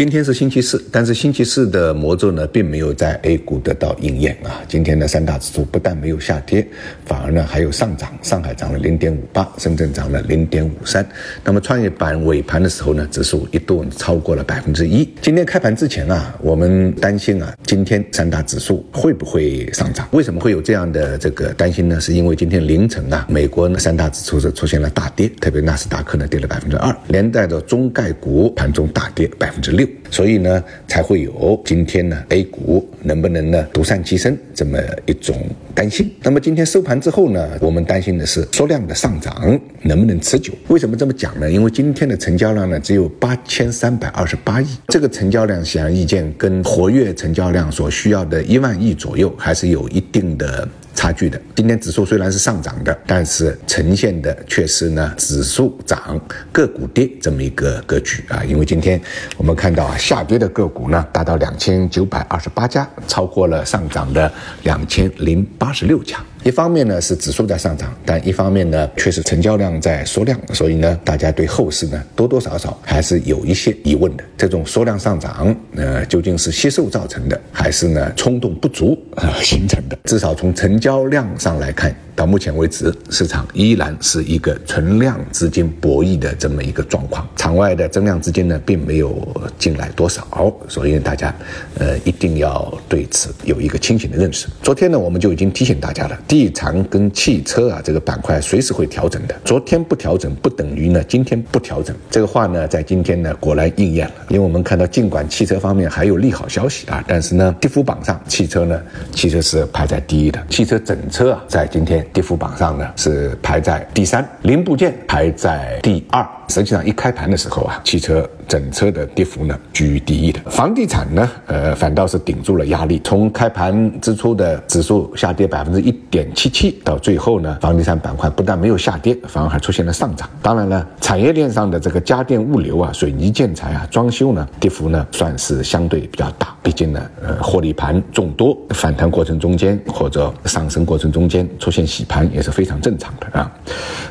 今天是星期四，但是星期四的魔咒呢，并没有在 A 股得到应验啊。今天的三大指数不但没有下跌，反而呢还有上涨。上海涨了零点五八，深圳涨了零点五三。那么创业板尾盘的时候呢，指数一度超过了百分之一。今天开盘之前啊，我们担心啊，今天三大指数会不会上涨？为什么会有这样的这个担心呢？是因为今天凌晨啊，美国呢三大指数是出现了大跌，特别纳斯达克呢跌了百分之二，连带着中概股盘中大跌百分之六。所以呢，才会有今天呢 A 股能不能呢独善其身这么一种担心。那么今天收盘之后呢，我们担心的是缩量的上涨能不能持久？为什么这么讲呢？因为今天的成交量呢只有八千三百二十八亿，这个成交量显而易见跟活跃成交量所需要的一万亿左右还是有一定的。差距的，今天指数虽然是上涨的，但是呈现的却是呢指数涨个股跌这么一个格局啊。因为今天我们看到啊，下跌的个股呢达到两千九百二十八家，超过了上涨的两千零八十六家。一方面呢是指数在上涨，但一方面呢却是成交量在缩量，所以呢大家对后市呢多多少少还是有一些疑问的。这种缩量上涨，呃究竟是吸售造成的，还是呢冲动不足啊形成的？至少从成交量上来看。到目前为止，市场依然是一个存量资金博弈的这么一个状况，场外的增量资金呢，并没有进来多少，所以大家，呃，一定要对此有一个清醒的认识。昨天呢，我们就已经提醒大家了，地产跟汽车啊这个板块随时会调整的。昨天不调整，不等于呢今天不调整。这个话呢，在今天呢果然应验了，因为我们看到，尽管汽车方面还有利好消息啊，但是呢，跌幅榜上汽车呢，其实是排在第一的，汽车整车啊，在今天。跌幅榜上呢是排在第三，零部件排在第二。实际上一开盘的时候啊，汽车整车的跌幅呢居于第一的，房地产呢，呃，反倒是顶住了压力。从开盘之初的指数下跌百分之一点七七，到最后呢，房地产板块不但没有下跌，反而还出现了上涨。当然了，产业链上的这个家电、物流啊、水泥建材啊、装修呢，跌幅呢算是相对比较大。毕竟呢，呃，获利盘众多，反弹过程中间或者上升过程中间出现洗盘也是非常正常的啊。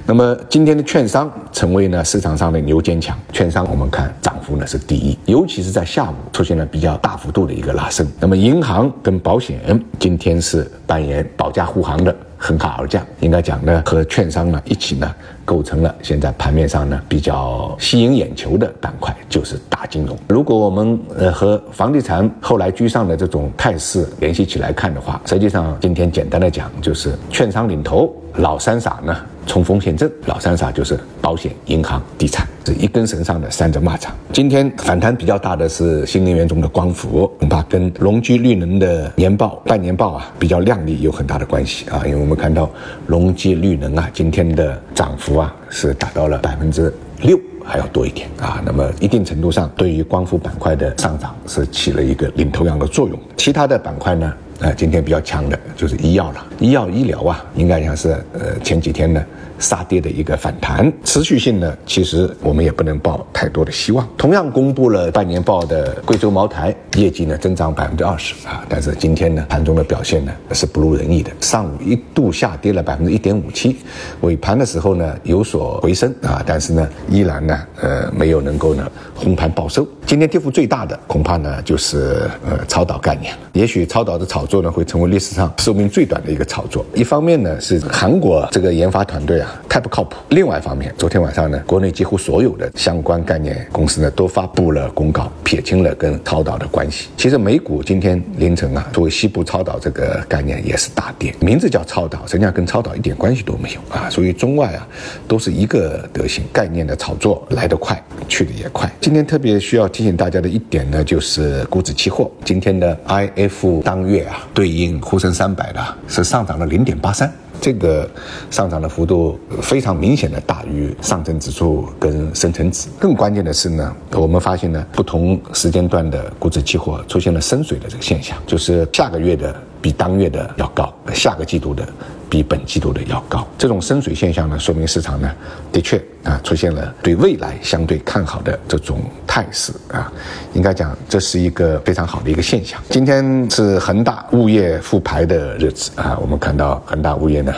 那么今天的券商成为呢市场。上的牛坚强，券商我们看涨幅呢是第一，尤其是在下午出现了比较大幅度的一个拉升。那么银行跟保险今天是扮演保驾护航的横卡而降，应该讲呢和券商呢一起呢构成了现在盘面上呢比较吸引眼球的板块，就是大金融。如果我们呃和房地产后来居上的这种态势联系起来看的话，实际上今天简单的讲就是券商领头，老三傻呢。冲锋陷阵，老三傻就是保险、银行、地产，是一根绳上的三只蚂蚱。今天反弹比较大的是新能源中的光伏，恐怕跟隆基绿能的年报、半年报啊比较靓丽有很大的关系啊。因为我们看到隆基绿能啊今天的涨幅啊是达到了百分之六还要多一点啊。那么一定程度上对于光伏板块的上涨是起了一个领头羊的作用。其他的板块呢？呃，今天比较强的就是医药了，医药医疗啊，应该讲是呃前几天呢杀跌的一个反弹，持续性呢，其实我们也不能抱太多的希望。同样公布了半年报的贵州茅台业绩呢增长百分之二十啊，但是今天呢盘中的表现呢是不如人意的，上午一度下跌了百分之一点五七，尾盘的时候呢有所回升啊，但是呢依然呢呃没有能够呢红盘报收。今天跌幅最大的恐怕呢就是呃超导概念，也许超导的炒。做呢会成为历史上寿命最短的一个炒作。一方面呢是韩国这个研发团队啊太不靠谱，另外一方面，昨天晚上呢国内几乎所有的相关概念公司呢都发布了公告，撇清了跟超导的关系。其实美股今天凌晨啊作为西部超导这个概念也是大跌，名字叫超导，实际上跟超导一点关系都没有啊。所以中外啊都是一个德行，概念的炒作来得快，去的也快。今天特别需要提醒大家的一点呢就是股指期货今天的 IF 当月啊。对应沪深三百的是上涨了零点八三，这个上涨的幅度非常明显的大于上证指数跟深成指。更关键的是呢，我们发现呢，不同时间段的股指期货出现了深水的这个现象，就是下个月的比当月的要高，下个季度的。比本季度的要高，这种深水现象呢，说明市场呢的确啊出现了对未来相对看好的这种态势啊，应该讲这是一个非常好的一个现象。今天是恒大物业复牌的日子啊，我们看到恒大物业呢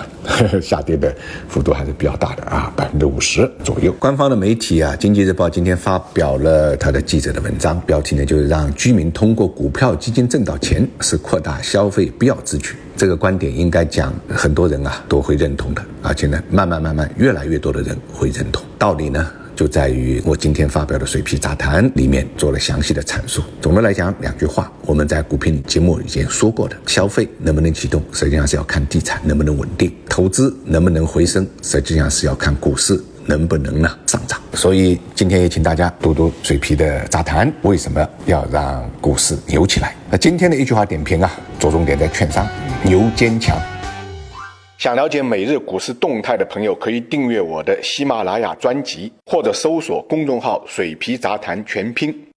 下跌的幅度还是比较大的啊，百分之五十左右。官方的媒体啊，《经济日报》今天发表了他的记者的文章，标题呢就是让居民通过股票基金挣到钱是扩大消费必要之举。这个观点应该讲很多人啊都会认同的，而且呢，慢慢慢慢越来越多的人会认同。道理呢？就在于我今天发表的水皮杂谈里面做了详细的阐述。总的来讲，两句话，我们在股评节目已经说过的：消费能不能启动，实际上是要看地产能不能稳定；投资能不能回升，实际上是要看股市能不能呢上涨。所以今天也请大家读读水皮的杂谈，为什么要让股市牛起来？那今天的一句话点评啊，着重点在券商牛坚强。想了解每日股市动态的朋友，可以订阅我的喜马拉雅专辑，或者搜索公众号“水皮杂谈全拼”。